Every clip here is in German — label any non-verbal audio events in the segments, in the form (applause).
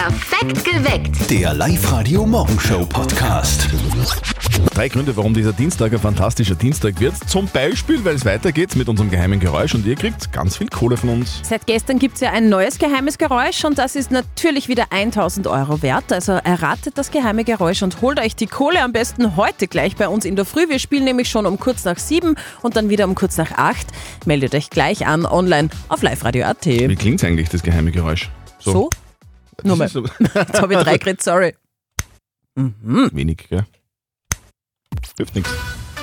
Perfekt geweckt. Der Live-Radio Morgenshow Podcast. Drei Gründe, warum dieser Dienstag ein fantastischer Dienstag wird. Zum Beispiel, weil es weitergeht mit unserem geheimen Geräusch und ihr kriegt ganz viel Kohle von uns. Seit gestern gibt es ja ein neues geheimes Geräusch und das ist natürlich wieder 1000 Euro wert. Also erratet das geheime Geräusch und holt euch die Kohle am besten heute gleich bei uns in der Früh. Wir spielen nämlich schon um kurz nach sieben und dann wieder um kurz nach acht. Meldet euch gleich an online auf liveradio.at. Wie klingt eigentlich das geheime Geräusch? So? Nur mal. ist so- (laughs) Jetzt habe ich drei (laughs) geredet, sorry. Wenig, gell? Hilft nichts.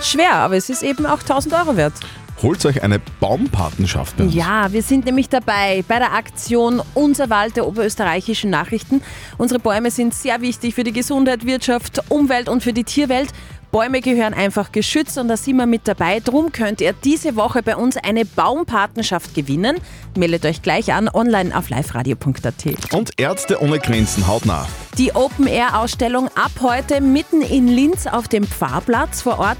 Schwer, aber es ist eben auch 1000 Euro wert. Holt euch eine Baumpatenschaft bei uns. Ja, wir sind nämlich dabei bei der Aktion Unser Wald der oberösterreichischen Nachrichten. Unsere Bäume sind sehr wichtig für die Gesundheit, Wirtschaft, Umwelt und für die Tierwelt. Bäume gehören einfach geschützt und da sind wir mit dabei. Drum könnt ihr diese Woche bei uns eine Baumpatenschaft gewinnen. Meldet euch gleich an online auf liveradio.at. Und Ärzte ohne Grenzen, hautnah. Die Open-Air-Ausstellung ab heute mitten in Linz auf dem Pfarrplatz vor Ort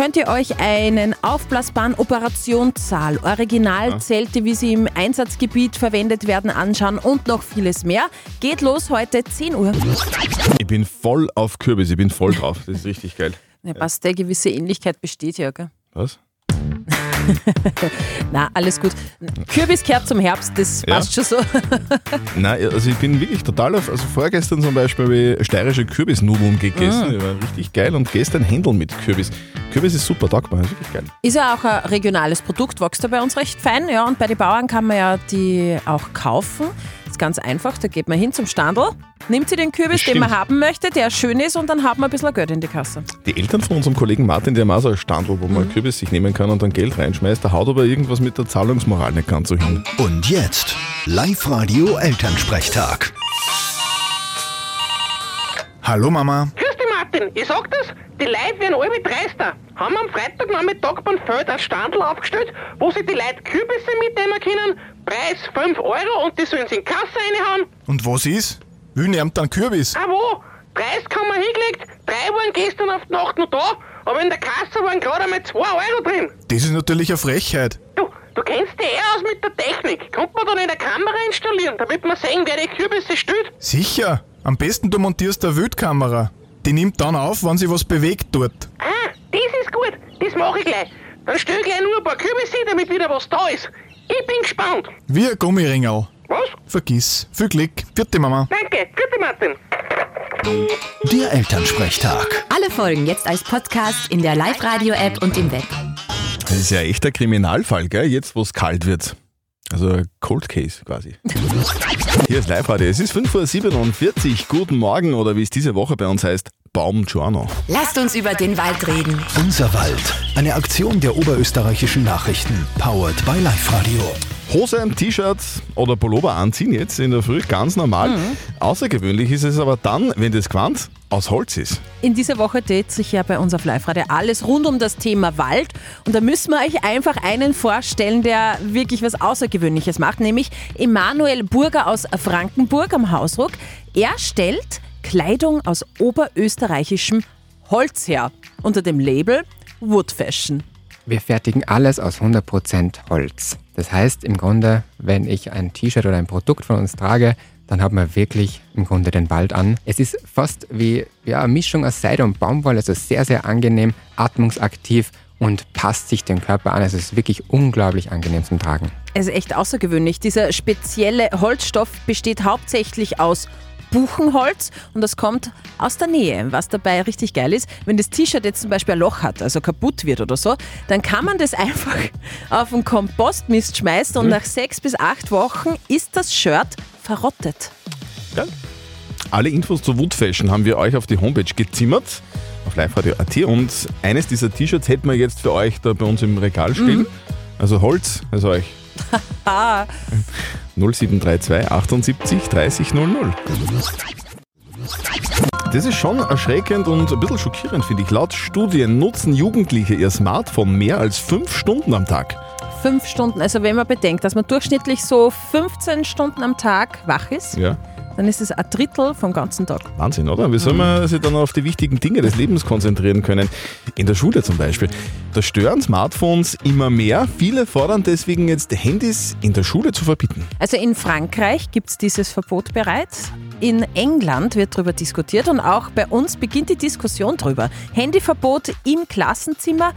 könnt ihr euch einen aufblasbaren Operationssaal, Originalzelte, wie sie im Einsatzgebiet verwendet werden, anschauen und noch vieles mehr. Geht los heute 10 Uhr. Ich bin voll auf Kürbis, ich bin voll drauf. Das ist richtig geil. Ja, passt, eine gewisse Ähnlichkeit besteht ja, gell? Was? Na, alles gut. Kürbis kehrt zum Herbst, das Ja. passt schon so. (laughs) Nein, also ich bin wirklich total auf. Also vorgestern zum Beispiel habe ich steirische Kürbisnudeln gegessen. Die waren richtig geil und gestern Händeln mit Kürbis. Kürbis ist super dankbar, ist wirklich geil. Ist ja auch ein regionales Produkt, wächst ja bei uns recht fein. Ja, und bei den Bauern kann man ja die auch kaufen. Ganz einfach, da geht man hin zum Standel, nimmt sich den Kürbis, den man haben möchte, der schön ist und dann hat man ein bisschen Geld in die Kasse. Die Eltern von unserem Kollegen Martin, die haben auch so ein Standel, wo man Kürbis sich nehmen kann und dann Geld reinschmeißt. Da haut aber irgendwas mit der Zahlungsmoral nicht ganz so hin. Und jetzt Live-Radio Elternsprechtag. Hallo Mama. Martin. Ich sag das, die Leute werden alle dreister. Haben am Freitagnachmittag beim Feld ein Standel aufgestellt, wo sich die Leute Kürbisse mitnehmen können. Preis 5 Euro und die sollen sie in die Kasse reinhauen. Und was ist? Will nimmt dann Kürbis? Ah wo? Preis kann man hingelegt. Drei waren gestern auf die Nacht noch da, aber in der Kasse waren gerade einmal 2 Euro drin. Das ist natürlich eine Frechheit. Du, du kennst dich eh aus mit der Technik. Kommt man da nicht eine Kamera installieren, damit man sehen, wer die Kürbisse stört? Sicher. Am besten du montierst eine Wildkamera. Die nimmt dann auf, wenn sich was bewegt dort. Ah, das ist gut. Das mache ich gleich. Dann stell ich gleich nur ein paar Kürbisse, damit wieder was da ist. Ich bin gespannt. Wie ein Gummiringel. Was? Vergiss. Viel Glück. Vierte Mama. Danke. Gute Martin. Der Elternsprechtag. Alle Folgen jetzt als Podcast in der Live-Radio-App und im Web. Das ist ja echt ein Kriminalfall, gell? Jetzt, wo es kalt wird. Also ein Cold Case quasi. (laughs) Hier ist Live-Radio. Es ist 5.47 Uhr. Guten Morgen oder wie es diese Woche bei uns heißt, Baumgiorno. Lasst uns über den Wald reden. Unser Wald. Eine Aktion der oberösterreichischen Nachrichten. Powered by Live-Radio. Hose, T-Shirt oder Pullover anziehen jetzt in der Früh, ganz normal. Außergewöhnlich ist es aber dann, wenn das Gewand aus Holz ist. In dieser Woche dreht sich ja bei uns auf Live-Radio alles rund um das Thema Wald. Und da müssen wir euch einfach einen vorstellen, der wirklich was Außergewöhnliches macht, nämlich Emanuel Burger aus Frankenburg am Hausruck. Er stellt Kleidung aus oberösterreichischem Holz her unter dem Label Wood Fashion. Wir fertigen alles aus 100% Holz. Das heißt im Grunde, wenn ich ein T-Shirt oder ein Produkt von uns trage, dann hat man wirklich im Grunde den Wald an. Es ist fast wie ja, eine Mischung aus Seide und Baumwolle, also sehr, sehr angenehm, atmungsaktiv und passt sich dem Körper an. Also es ist wirklich unglaublich angenehm zum Tragen. Es ist echt außergewöhnlich. Dieser spezielle Holzstoff besteht hauptsächlich aus Buchenholz und das kommt aus der Nähe. Was dabei richtig geil ist, wenn das T-Shirt jetzt zum Beispiel ein Loch hat, also kaputt wird oder so, dann kann man das (laughs) einfach auf den Kompostmist schmeißen und nach sechs bis acht Wochen ist das Shirt verrottet. Gell? Alle Infos zu Wood Fashion haben wir euch auf die Homepage gezimmert, auf liveradio.at und eines dieser T-Shirts hätten wir jetzt für euch da bei uns im Regal stehen. Also Holz, also euch. 0732 78 30 00. Das ist schon erschreckend und ein bisschen schockierend, finde ich. Laut Studien nutzen Jugendliche ihr Smartphone mehr als fünf Stunden am Tag. Fünf Stunden, also wenn man bedenkt, dass man durchschnittlich so 15 Stunden am Tag wach ist, Ja. Dann ist es ein Drittel vom ganzen Tag. Wahnsinn, oder? Wie soll man sich dann auf die wichtigen Dinge des Lebens konzentrieren können? In der Schule zum Beispiel. Da stören Smartphones immer mehr. Viele fordern deswegen jetzt, Handys in der Schule zu verbieten. Also in Frankreich gibt es dieses Verbot bereits. in England wird darüber diskutiert und auch bei uns beginnt die Diskussion drüber. Handyverbot im Klassenzimmer.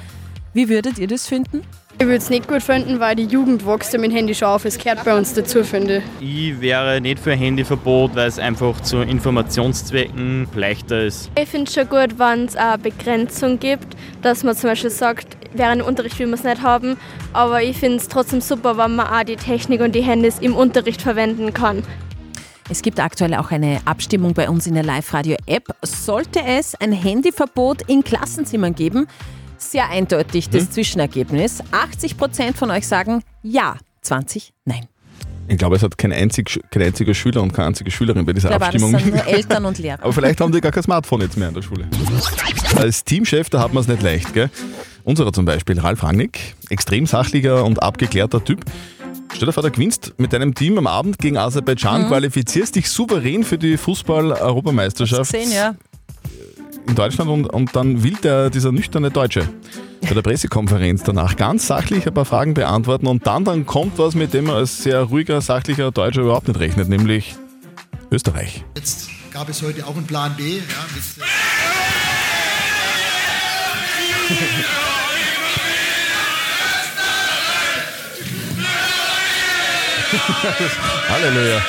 Wie würdet ihr das finden? Ich würde es nicht gut finden, weil die Jugend wächst mit dem Handy schon auf. Es gehört bei uns dazu, finde ich. Ich wäre nicht für ein Handyverbot, weil es einfach zu Informationszwecken leichter ist. Ich finde es schon gut, wenn es eine Begrenzung gibt, dass man zum Beispiel sagt, während dem Unterricht will man es nicht haben, aber ich finde es trotzdem super, wenn man auch die Technik und die Handys im Unterricht verwenden kann. Es gibt aktuell auch eine Abstimmung bei uns in der Live-Radio-App. Sollte es ein Handyverbot in Klassenzimmern geben? Sehr eindeutig das Zwischenergebnis. 80 Prozent von euch sagen ja, 20 nein. Ich glaube, es hat kein, einzig, kein einziger Schüler und keine einzige Schülerin bei dieser war das Abstimmung. sind nur Eltern und (laughs) Lehrer. Aber vielleicht haben die gar kein Smartphone jetzt mehr in der Schule. Als Teamchef, da hat man es nicht leicht, gell? Unserer zum Beispiel, Ralf Rangnick, extrem sachlicher und abgeklärter Typ. Stell dir vor, du gewinnst mit deinem Team am Abend gegen Aserbaidschan, qualifizierst dich souverän für die Fußball-Europameisterschaft Sehen, ja. In Deutschland und, und dann will der, dieser nüchterne Deutsche bei der Pressekonferenz danach ganz sachlich ein paar Fragen beantworten und dann, dann kommt was, mit dem man als sehr ruhiger, sachlicher Deutscher überhaupt nicht rechnet, nämlich Österreich. Jetzt gab es heute auch einen Plan B. Ja, mit, (laughs) Halleluja.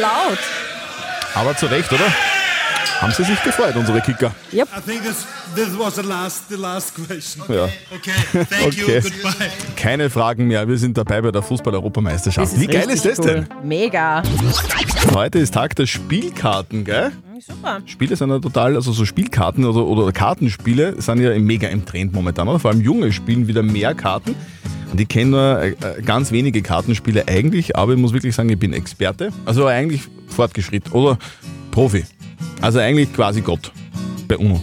Laut. Aber zu Recht, oder? Haben sie sich gefreut, unsere Kicker. I think this, this was the last, the last question. Ja. Okay, thank you, Okay. goodbye. Keine Fragen mehr, wir sind dabei bei der Fußball-Europameisterschaft. Wie geil ist das denn? cool. Mega. Heute ist Tag der Spielkarten, gell? Super. Spiele sind ja total, also so Spielkarten oder, oder Kartenspiele sind ja mega im Trend momentan. Oder? Vor allem junge spielen wieder mehr Karten. Und ich kenne nur äh, äh, ganz wenige Kartenspiele eigentlich, aber ich muss wirklich sagen, ich bin Experte. Also eigentlich fortgeschritten oder Profi. Also eigentlich quasi Gott bei UNO.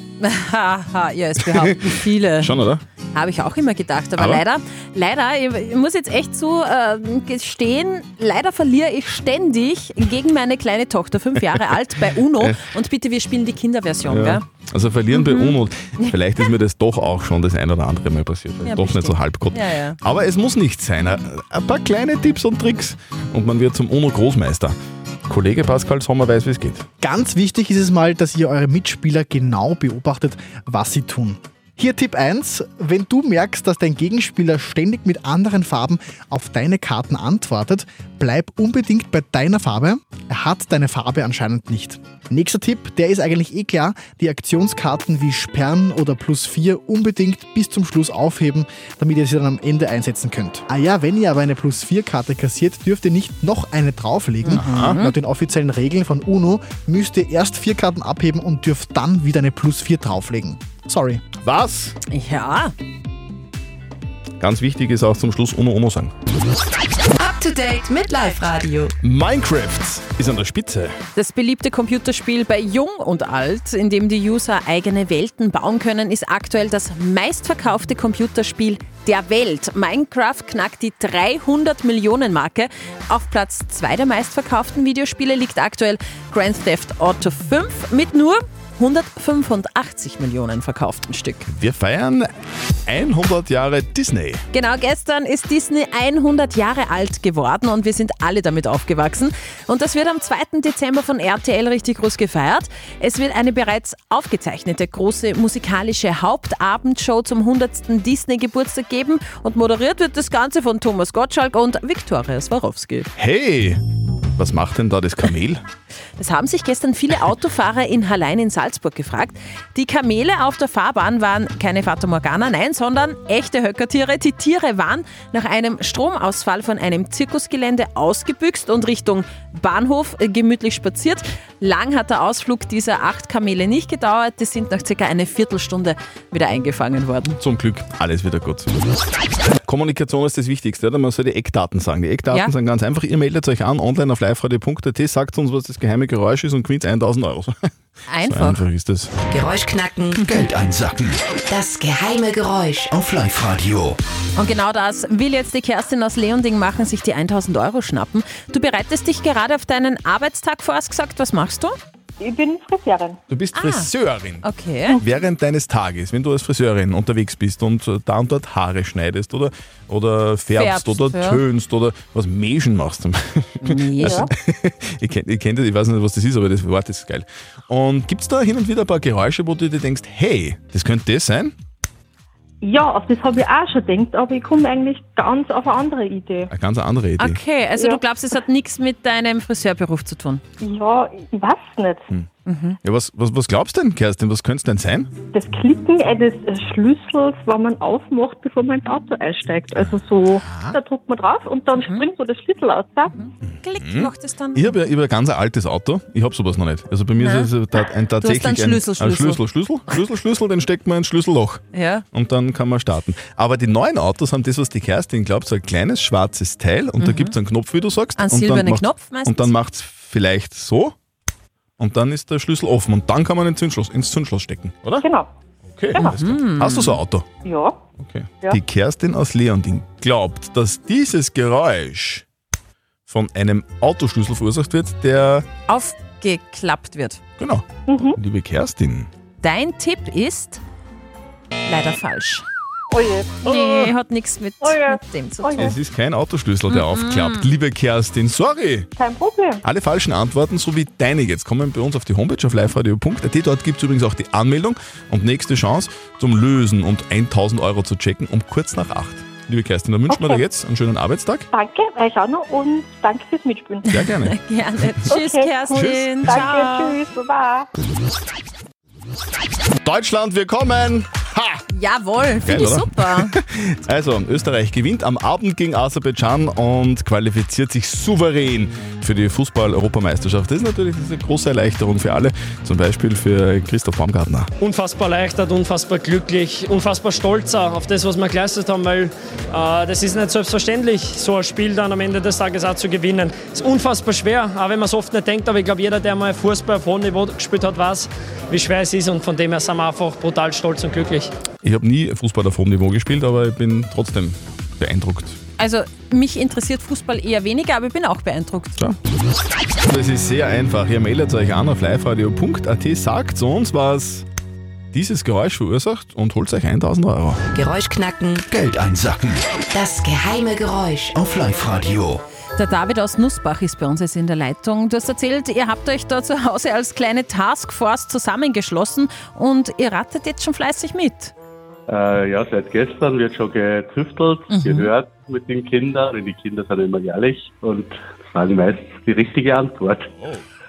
Haha, ja, es behaupten (laughs) viele. Schon, oder? Habe ich auch immer gedacht. Aber, Aber? leider, leider, ich muss jetzt echt so äh, gestehen, leider verliere ich ständig gegen meine kleine Tochter, fünf Jahre (laughs) alt, bei UNO. Und bitte, wir spielen die Kinderversion, Ja. gell? Also verlieren bei UNO. Vielleicht ist mir das doch auch schon das ein oder andere Mal passiert. Ja, doch nicht so bestimmt. Ja, ja. Aber es muss nicht sein. Ein paar kleine Tipps und Tricks und man wird zum UNO-Großmeister. Kollege Pascal Sommer weiß, wie es geht. Ganz wichtig ist es mal, dass ihr eure Mitspieler genau beobachtet, was sie tun. Hier Tipp 1, wenn du merkst, dass dein Gegenspieler ständig mit anderen Farben auf deine Karten antwortet, bleib unbedingt bei deiner Farbe. Er hat deine Farbe anscheinend nicht. Nächster Tipp, der ist eigentlich eh klar, die Aktionskarten wie Sperren oder Plus 4 unbedingt bis zum Schluss aufheben, damit ihr sie dann am Ende einsetzen könnt. Ah ja, wenn ihr aber eine Plus 4 Karte kassiert, dürft ihr nicht noch eine drauflegen. Laut den offiziellen Regeln von UNO müsst ihr erst vier Karten abheben und dürft dann wieder eine Plus 4 drauflegen. Sorry. Was? Ja. Ganz wichtig ist auch zum Schluss UNO UNO sagen. Up to date mit Live Radio. Minecraft ist an der Spitze. Das beliebte Computerspiel bei Jung und Alt, in dem die User eigene Welten bauen können, ist aktuell das meistverkaufte Computerspiel der Welt. Minecraft knackt die 300 Millionen Marke. Auf Platz 2 der meistverkauften Videospiele liegt aktuell Grand Theft Auto 5 mit nur 185 Millionen verkauften Stück. Wir feiern 100 Jahre Disney. Genau, gestern ist Disney 100 Jahre alt geworden und wir sind alle damit aufgewachsen. Und das wird am 2. Dezember von RTL richtig groß gefeiert. Es wird eine bereits aufgezeichnete große musikalische Hauptabendshow zum 100. Disney-Geburtstag geben und moderiert wird das Ganze von Thomas Gottschalk und Viktoria Swarovski. Hey, was macht denn da das Kamel? Das haben sich gestern viele Autofahrer in Hallein in Salzburg gefragt. Die Kamele auf der Fahrbahn waren keine Fata Morgana, nein, sondern echte Höckertiere. Die Tiere waren nach einem Stromausfall von einem Zirkusgelände ausgebüxt und Richtung Bahnhof gemütlich spaziert. Lang hat der Ausflug dieser acht Kamele nicht gedauert. Die sind nach circa eine Viertelstunde wieder eingefangen worden. Zum Glück, alles wieder gut. Kommunikation ist das Wichtigste, oder? Man soll die Eckdaten sagen. Die Eckdaten Ja. sind ganz einfach. Ihr meldet euch an online auf liveradio.at, sagt uns, was das geheime Geräusch ist und gewinnt 1000 Euro. (laughs) So Einfach. einfach ist das. Geräusch knacken. Geld einsacken. Das geheime Geräusch. Auf Live-Radio. Und genau das will jetzt die Kerstin aus Leonding machen, sich die 1000 Euro schnappen. Du bereitest dich gerade auf deinen Arbeitstag vor, hast gesagt, was machst du? Ich bin Friseurin. Du bist Friseurin. Okay. Während deines Tages, wenn du als Friseurin unterwegs bist und äh, da und dort Haare schneidest oder, oder färbst, Färbst, oder ja. tönst oder was Mäschen machst. zum (laughs) Beispiel. Ja. ich (laughs) kenne ich kenn das, ich weiß nicht, was das ist, aber das Wort ist geil. Und gibt es da hin und wieder ein paar Geräusche, wo du dir denkst, hey, das könnte das sein? Ja, auf das habe ich auch schon gedacht, aber ich komme eigentlich ganz auf eine andere Idee. Eine ganz andere Idee. Okay, also Ja. du glaubst, es hat nichts mit deinem Friseurberuf zu tun? Ja, ich weiß nicht. Ja, was, was, was glaubst du denn, Kerstin? Was könnte es denn sein? Das Klicken eines Schlüssels, wenn man aufmacht, bevor man ins Auto einsteigt. Also so, da drückt man drauf und dann springt so der Schlüssel aus. Da. Klick Mhm. macht es dann. Ich habe ja ich hab ein ganz altes Auto. Ich habe sowas noch nicht. Also bei mir Nein. ist es ein, tatsächlich einen Schlüssel, ein, ein Schlüssel. Schlüssel, Schlüssel, Schlüssel, Schlüssel, den steckt man ins Schlüsselloch. Ja. Und dann kann man starten. Aber die neuen Autos haben das, was die Kerstin glaubt, so ein kleines schwarzes Teil und da gibt es einen Knopf, wie du sagst. Einen und silbernen Knopf meistens. Und dann macht es vielleicht so und dann ist der Schlüssel offen und dann kann man ins Zündschloss, ins Zündschloss stecken, oder? Genau. Okay. Genau. alles klar. Hast du so ein Auto? Ja. Okay. Ja. Die Kerstin aus Leonding glaubt, dass dieses Geräusch von einem Autoschlüssel verursacht wird, der Aufgeklappt wird. Genau. Liebe Kerstin. Dein Tipp ist leider falsch. Oh je. Nee, hat nichts mit, Oh mit dem zu Oh tun. Es ist kein Autoschlüssel, der Mhm. aufklappt. Liebe Kerstin, sorry. Kein Problem. Alle falschen Antworten sowie deine jetzt kommen bei uns auf die Homepage auf liveradio.at. Dort gibt es übrigens auch die Anmeldung und nächste Chance zum Lösen und 1000 Euro zu checken um kurz nach 8. Liebe Kerstin, dann wünschen wir Okay. dir jetzt einen schönen Arbeitstag. Danke, euch auch noch und danke fürs Mitspielen. Sehr gerne. (laughs) Gerne. Tschüss, Okay, Kerstin. Ciao. Danke, tschüss, baba. Deutschland, wir kommen! Ha! Jawohl, finde ich oder? super. (laughs) Also, Österreich gewinnt am Abend gegen Aserbaidschan und qualifiziert sich souverän für die Fußball-Europameisterschaft. Das ist natürlich eine große Erleichterung für alle, zum Beispiel für Christoph Baumgartner. unfassbar erleichtert, unfassbar glücklich, unfassbar stolz auf das, was wir geleistet haben, weil äh, das ist nicht selbstverständlich, so ein Spiel dann am Ende des Tages auch zu gewinnen. Es ist unfassbar schwer, auch wenn man es oft nicht denkt, aber ich glaube, jeder, der mal Fußball auf hohem Niveau gespielt hat, weiß, wie schwer es ist und von dem her sind wir einfach brutal stolz und glücklich. Ich habe nie Fußball auf hohem Niveau gespielt, aber ich bin trotzdem beeindruckt. Also, mich interessiert Fußball eher weniger, aber ich bin auch beeindruckt. So. Das ist sehr einfach. Ihr meldet euch an auf liveradio.at, sagt uns, was dieses Geräusch verursacht und holt euch 1000 Euro. Geräusch knacken. Geld einsacken. Das geheime Geräusch. Auf Live-Radio. Der David aus Nussbach ist bei uns jetzt in der Leitung. Du hast erzählt, ihr habt euch da zu Hause als kleine Taskforce zusammengeschlossen und ihr rattet jetzt schon fleißig mit. Äh, ja, seit gestern wird schon getüftelt, Mhm. gehört mit den Kindern. Und die Kinder sind immer ehrlich und sagen meistens die richtige Antwort.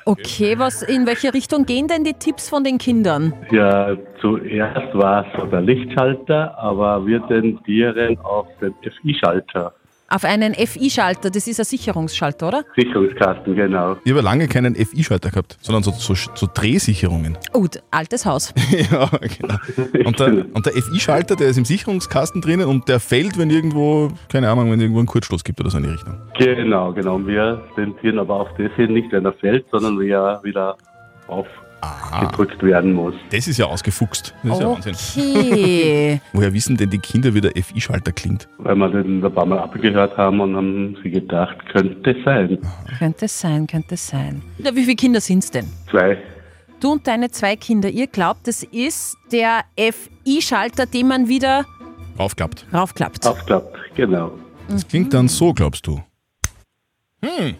Okay, was, in welche Richtung gehen denn die Tipps von den Kindern? Ja, zuerst war es der Lichtschalter, aber wir tendieren auf den FI-Schalter. Auf einen FI-Schalter, das ist ein Sicherungsschalter, oder? Sicherungskasten, genau. Ich habe lange keinen FI-Schalter gehabt, sondern so, so, so Drehsicherungen. (laughs) Gut, altes Haus. ja, genau. Und der, und der FI-Schalter, der ist im Sicherungskasten drinnen und der fällt, wenn irgendwo, keine Ahnung, wenn irgendwo einen Kurzschluss gibt oder so in die Richtung. Genau, genau. Und wir tendieren aber auf das hin, nicht wenn er fällt, sondern wie er wieder aufgedrückt werden muss. Das ist ja ausgefuchst. Das ist ja Wahnsinn. Okay. (laughs) Woher wissen denn die Kinder, wie der FI-Schalter klingt? Weil wir den ein paar Mal abgehört haben und haben sie gedacht, könnte sein. Könnte es sein, könnte es sein. Ja, wie viele Kinder sind es denn? Zwei. Du und deine zwei Kinder, ihr glaubt, das ist der FI-Schalter, den man wieder Aufklappt. raufklappt. Aufklappt, genau. Das klingt dann so, glaubst du? Hm,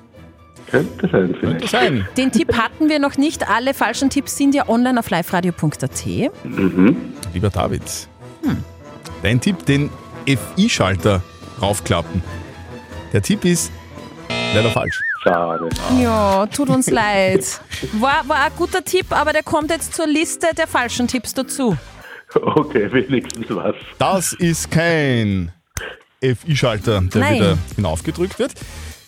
Könnte sein, vielleicht. könnte sein. Den Tipp hatten wir noch nicht. Alle falschen Tipps sind ja online auf liveradio.at. Mhm. Lieber David, dein Tipp, den FI-Schalter raufklappen. Der Tipp ist leider falsch. Schade. Ja, tut uns leid. War, war ein guter Tipp, aber der kommt jetzt zur Liste der falschen Tipps dazu. Okay, wenigstens was. Das ist kein FI-Schalter, der Nein. wieder hinaufgedrückt wird.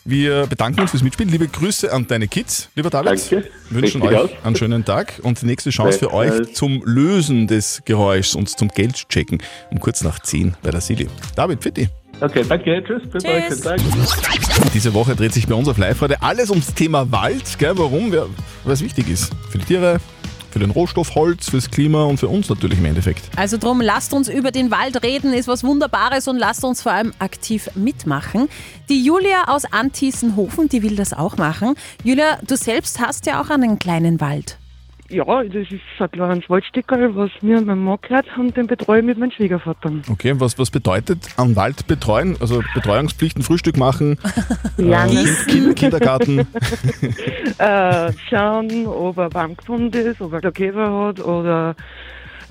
Wir bedanken uns fürs Mitspielen. Liebe Grüße an deine Kids, lieber David. Danke. Wünschen Richtig euch aus. einen schönen Tag und die nächste Chance für euch zum Lösen des Geräuschs und zum Geldchecken um kurz nach 10 bei der Silly. David, Fitti. Okay, danke. Tschüss. Bis bald. Tschüss. Tag. Diese Woche dreht sich bei uns auf Live-Radio alles ums Thema Wald. Gell? Warum? Wer- Was wichtig ist. Für die Tiere, für den Rohstoff Holz, fürs Klima und für uns natürlich im Endeffekt. Also drum, lasst uns über den Wald reden, ist was Wunderbares und lasst uns vor allem aktiv mitmachen. Die Julia aus Antiesenhofen, die will das auch machen. Julia, du selbst hast ja auch einen kleinen Wald. Ja, das ist ein kleines Waldstückerl, was mir und mein Mann gehört und den betreue ich mit meinem Schwiegervater. Okay, was, was bedeutet am Wald betreuen? Also Betreuungspflichten, Frühstück machen, (laughs) Ja, äh, nicht. kind, Kindergarten. (laughs) äh, schauen, ob ein Baum gesund ist, ob er da Käfer hat oder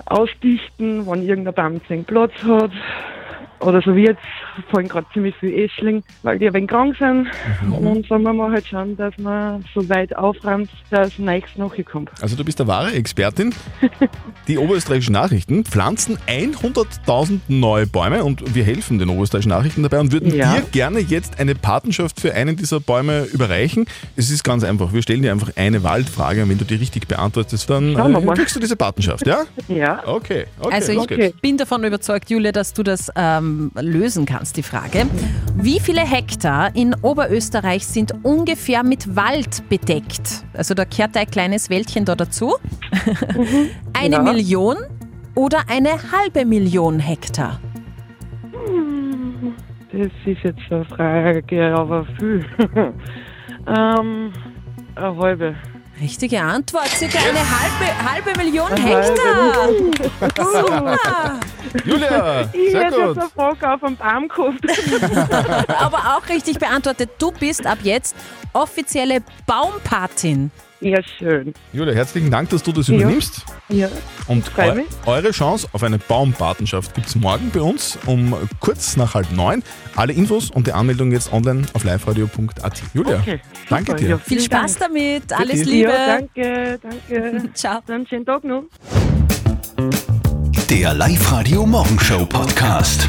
ausdichten, wenn irgendein Baum seinen Platz hat. Oder so wie jetzt fallen gerade ziemlich viel Eschling, weil die ein wenig krank sind. Und sagen wir mal halt schauen, dass man so weit aufräumt, dass nichts nachkommt. Also du bist eine wahre Expertin. (laughs) Die oberösterreichischen Nachrichten pflanzen 100.000 neue Bäume und wir helfen den oberösterreichischen Nachrichten dabei und würden Ja. dir gerne jetzt eine Patenschaft für einen dieser Bäume überreichen. Es ist ganz einfach. Wir stellen dir einfach eine Waldfrage und wenn du die richtig beantwortest, dann wir äh, kriegst du diese Patenschaft, ja? (laughs) Ja. Okay, okay. also ich geht's. bin davon überzeugt, Julia, dass du das ähm, lösen kannst, die Frage. Wie viele Hektar in Oberösterreich sind ungefähr mit Wald bedeckt? Also da kehrt ein kleines Wäldchen da dazu. (laughs) eine Ja. Million oder eine halbe Million Hektar? Das ist jetzt eine Frage, aber viel. (laughs) ähm, eine halbe. Richtige Antwort, circa eine halbe, halbe Million Eine Hektar. halbe. Super. Julia, Ich sehr hätte gut. jetzt eine Frage auf den Baum gehabt. (laughs) Aber auch richtig beantwortet. Du bist ab jetzt offizielle Baumpatin. Ja, schön. Julia, herzlichen Dank, dass du das übernimmst. Ja. Und eu mich. eure Chance auf eine Baumpatenschaft gibt es morgen bei uns um kurz nach halb neun. Alle Infos und die Anmeldung jetzt online auf liveradio.at. Julia, Okay, danke dir. Ja, Viel Spaß Dank. damit. Alles. Liebe. Ja, danke, danke. (laughs) Ciao. Dann schönen Tag noch. Der Live-Radio Morgenshow Podcast.